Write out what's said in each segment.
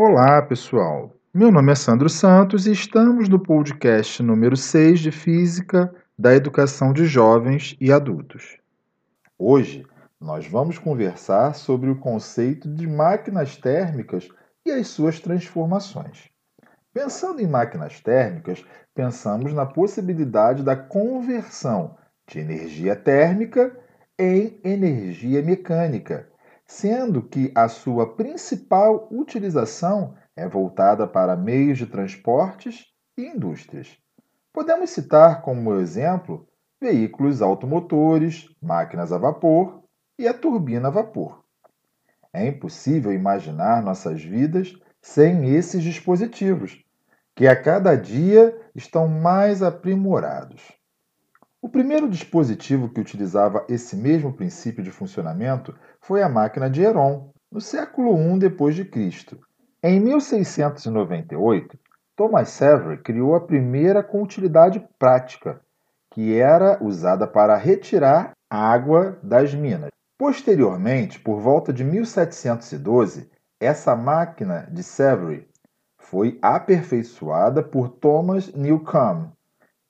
Olá, pessoal. Meu nome é Sandro Santos e estamos no podcast número 6 de Física da Educação de Jovens e Adultos. Hoje nós vamos conversar sobre o conceito de máquinas térmicas e as suas transformações. Pensando em máquinas térmicas, pensamos na possibilidade da conversão de energia térmica em energia mecânica, sendo que a sua principal utilização é voltada para meios de transportes e indústrias. Podemos citar como exemplo veículos automotores, máquinas a vapor e a turbina a vapor. É impossível imaginar nossas vidas sem esses dispositivos, que a cada dia estão mais aprimorados. O primeiro dispositivo que utilizava esse mesmo princípio de funcionamento foi a máquina de Heron, no século I d.C. Em 1698, Thomas Savery criou a primeira com utilidade prática, que era usada para retirar água das minas. Posteriormente, por volta de 1712, essa máquina de Savery foi aperfeiçoada por Thomas Newcomb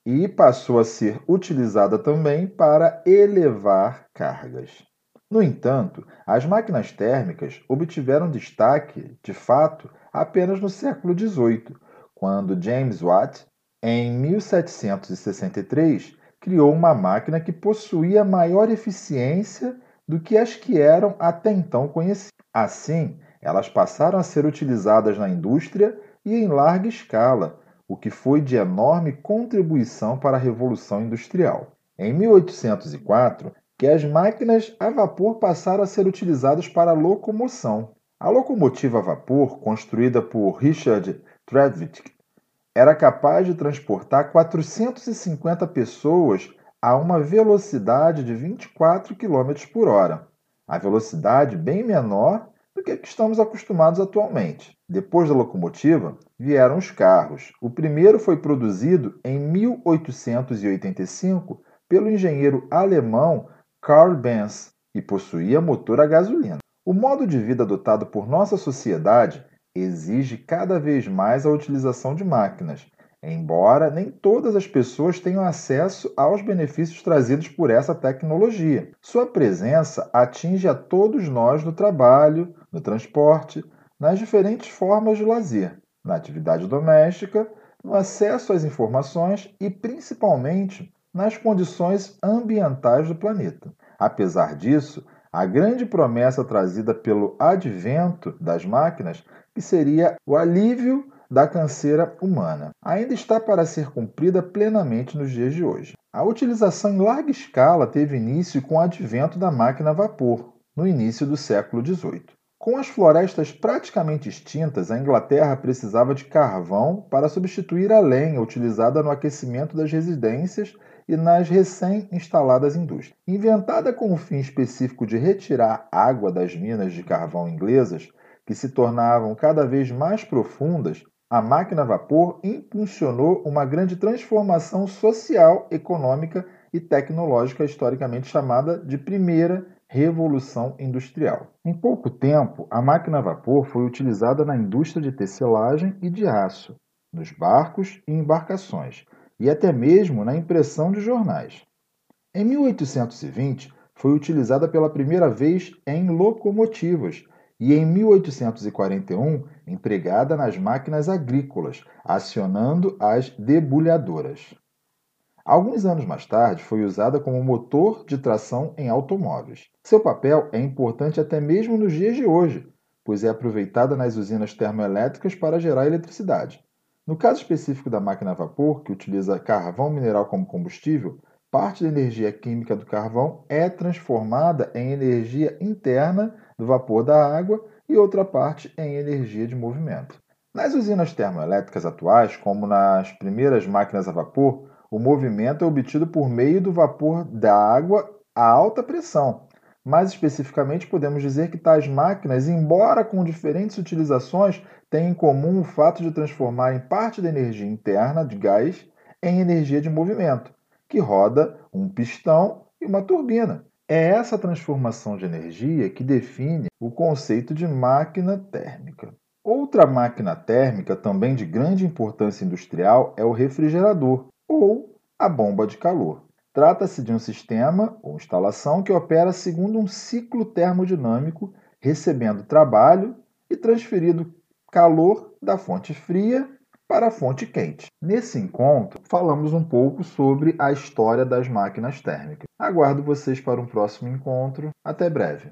e passou a ser utilizada também para elevar cargas. No entanto, as máquinas térmicas obtiveram destaque, de fato, apenas no século XVIII, quando James Watt, em 1763, criou uma máquina que possuía maior eficiência do que as que eram até então conhecidas. Assim, elas passaram a ser utilizadas na indústria e em larga escala, o que foi de enorme contribuição para a Revolução Industrial. Em 1804, que as máquinas a vapor passaram a ser utilizadas para locomoção. A locomotiva a vapor, construída por Richard Trevithick, era capaz de transportar 450 pessoas a uma velocidade de 24 km por hora, a velocidade bem menor do que, estamos acostumados atualmente. Depois da locomotiva, vieram os carros. O primeiro foi produzido em 1885 pelo engenheiro alemão Karl Benz e possuía motor a gasolina. O modo de vida adotado por nossa sociedade exige cada vez mais a utilização de máquinas, embora nem todas as pessoas tenham acesso aos benefícios trazidos por essa tecnologia. Sua presença atinge a todos nós no trabalho, no transporte, nas diferentes formas de lazer, na atividade doméstica, no acesso às informações e principalmente nas condições ambientais do planeta. Apesar disso, a grande promessa trazida pelo advento das máquinas, que seria o alívio da canseira humana, ainda está para ser cumprida plenamente nos dias de hoje. A utilização em larga escala teve início com o advento da máquina a vapor, no início do século XVIII. Com as florestas praticamente extintas, a Inglaterra precisava de carvão para substituir a lenha utilizada no aquecimento das residências e nas recém-instaladas indústrias. Inventada com o fim específico de retirar água das minas de carvão inglesas, que se tornavam cada vez mais profundas, a máquina a vapor impulsionou uma grande transformação social, econômica e tecnológica historicamente chamada de Primeira Revolução Industrial. Em pouco tempo, a máquina a vapor foi utilizada na indústria de tecelagem e de aço, nos barcos e embarcações, e até mesmo na impressão de jornais. Em 1820, foi utilizada pela primeira vez em locomotivas e em 1841 empregada nas máquinas agrícolas, acionando as debulhadoras. Alguns anos mais tarde, foi usada como motor de tração em automóveis. Seu papel é importante até mesmo nos dias de hoje, pois é aproveitada nas usinas termoelétricas para gerar eletricidade. No caso específico da máquina a vapor, que utiliza carvão mineral como combustível, parte da energia química do carvão é transformada em energia interna do vapor da água e outra parte em energia de movimento. Nas usinas termoelétricas atuais, como nas primeiras máquinas a vapor, o movimento é obtido por meio do vapor da água a alta pressão. Mais especificamente, podemos dizer que tais máquinas, embora com diferentes utilizações, têm em comum o fato de transformarem parte da energia interna de gás em energia de movimento, que roda um pistão e uma turbina. É essa transformação de energia que define o conceito de máquina térmica. Outra máquina térmica, também de grande importância industrial, é o refrigerador ou a bomba de calor. Trata-se de um sistema ou instalação que opera segundo um ciclo termodinâmico, recebendo trabalho e transferindo calor da fonte fria para a fonte quente. Nesse encontro, falamos um pouco sobre a história das máquinas térmicas. Aguardo vocês para um próximo encontro. Até breve.